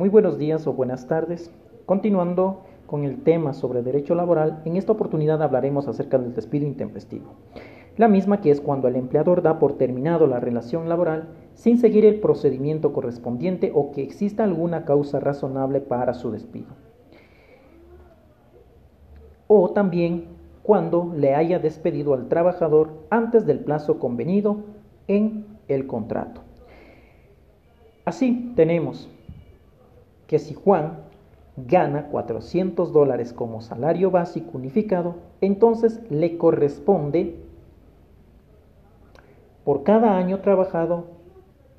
Muy buenos días o buenas tardes. Continuando con el tema sobre derecho laboral, en esta oportunidad hablaremos acerca del despido intempestivo. La misma que es cuando el empleador da por terminado la relación laboral sin seguir el procedimiento correspondiente o que exista alguna causa razonable para su despido. O también cuando le haya despedido al trabajador antes del plazo convenido en el contrato. Así tenemos que si Juan gana 400 dólares como salario básico unificado, entonces le corresponde por cada año trabajado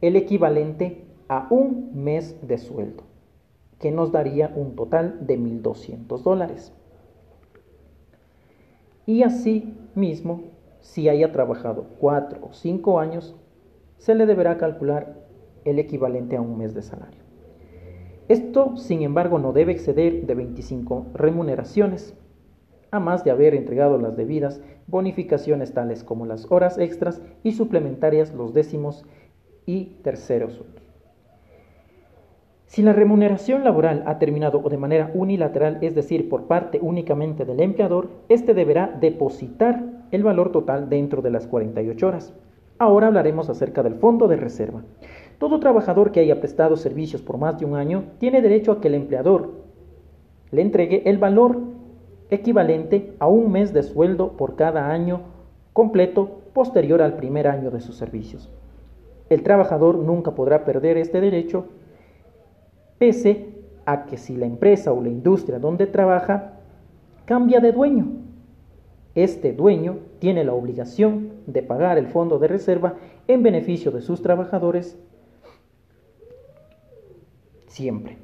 el equivalente a un mes de sueldo, que nos daría un total de 1.200 dólares. Y así mismo, si haya trabajado 4 o 5 años, se le deberá calcular el equivalente a un mes de salario. Esto, sin embargo, no debe exceder de 25 remuneraciones, a más de haber entregado las debidas bonificaciones tales como las horas extras y suplementarias, los décimos y terceros Si la remuneración laboral ha terminado de manera unilateral, es decir, por parte únicamente del empleador, éste deberá depositar el valor total dentro de las 48 horas. Ahora hablaremos acerca del fondo de reserva. Todo trabajador que haya prestado servicios por más de un año tiene derecho a que el empleador le entregue el valor equivalente a un mes de sueldo por cada año completo posterior al primer año de sus servicios. El trabajador nunca podrá perder este derecho pese a que si la empresa o la industria donde trabaja cambia de dueño. Este dueño tiene la obligación de pagar el fondo de reserva en beneficio de sus trabajadores siempre.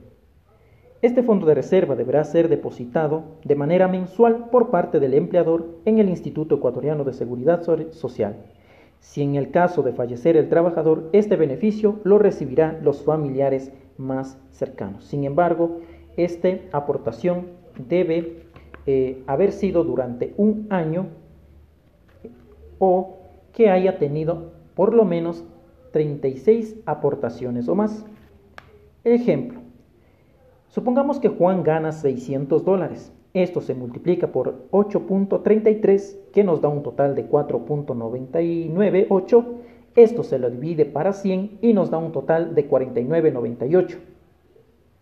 Este fondo de reserva deberá ser depositado de manera mensual por parte del empleador en el Instituto Ecuatoriano de Seguridad Social. Si en el caso de fallecer el trabajador, este beneficio lo recibirán los familiares más cercanos. Sin embargo, esta aportación debe eh, haber sido durante un año o que haya tenido por lo menos 36 aportaciones o más. Ejemplo, supongamos que Juan gana 600 dólares. Esto se multiplica por 8.33, que nos da un total de 4.998. Esto se lo divide para 100 y nos da un total de 49.98.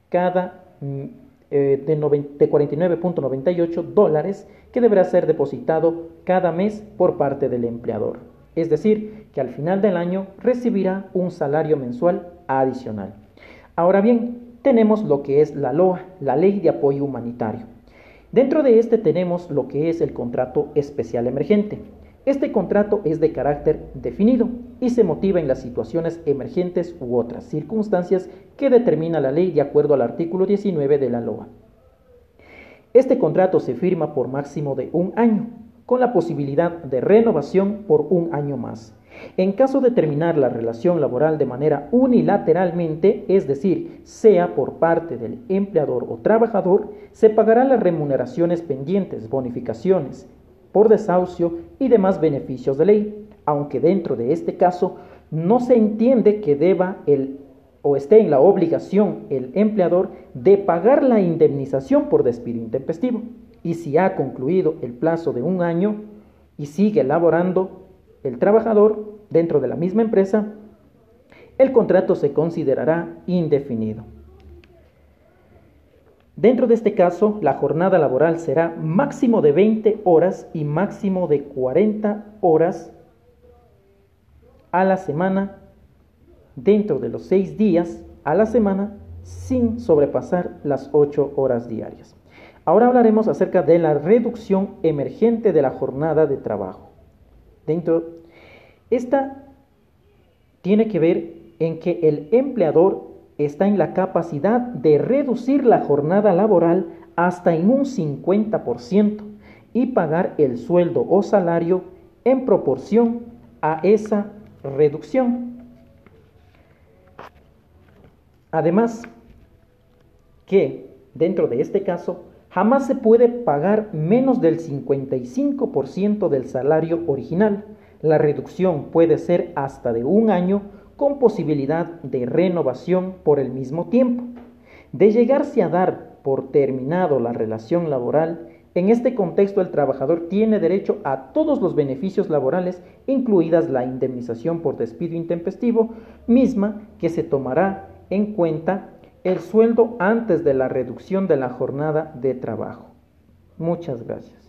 Cada mm, eh, de, de 49.98 dólares que deberá ser depositado cada mes por parte del empleador. Es decir, que al final del año recibirá un salario mensual adicional. Ahora bien, tenemos lo que es la LOA, la Ley de Apoyo Humanitario. Dentro de este tenemos lo que es el contrato especial emergente. Este contrato es de carácter definido y se motiva en las situaciones emergentes u otras circunstancias que determina la ley de acuerdo al artículo 19 de la LOA. Este contrato se firma por máximo de un año, con la posibilidad de renovación por un año más. En caso de terminar la relación laboral de manera unilateralmente, es decir, sea por parte del empleador o trabajador, se pagarán las remuneraciones pendientes, bonificaciones por desahucio y demás beneficios de ley, aunque dentro de este caso no se entiende que deba el o esté en la obligación el empleador de pagar la indemnización por despido intempestivo. Y si ha concluido el plazo de un año y sigue laborando, el trabajador dentro de la misma empresa, el contrato se considerará indefinido. Dentro de este caso, la jornada laboral será máximo de 20 horas y máximo de 40 horas a la semana, dentro de los 6 días a la semana, sin sobrepasar las 8 horas diarias. Ahora hablaremos acerca de la reducción emergente de la jornada de trabajo. Dentro, esta tiene que ver en que el empleador está en la capacidad de reducir la jornada laboral hasta en un 50% y pagar el sueldo o salario en proporción a esa reducción. Además, que dentro de este caso jamás se puede pagar menos del 55% del salario original. La reducción puede ser hasta de un año con posibilidad de renovación por el mismo tiempo. De llegarse a dar por terminado la relación laboral, en este contexto el trabajador tiene derecho a todos los beneficios laborales, incluidas la indemnización por despido intempestivo, misma que se tomará en cuenta el sueldo antes de la reducción de la jornada de trabajo. Muchas gracias.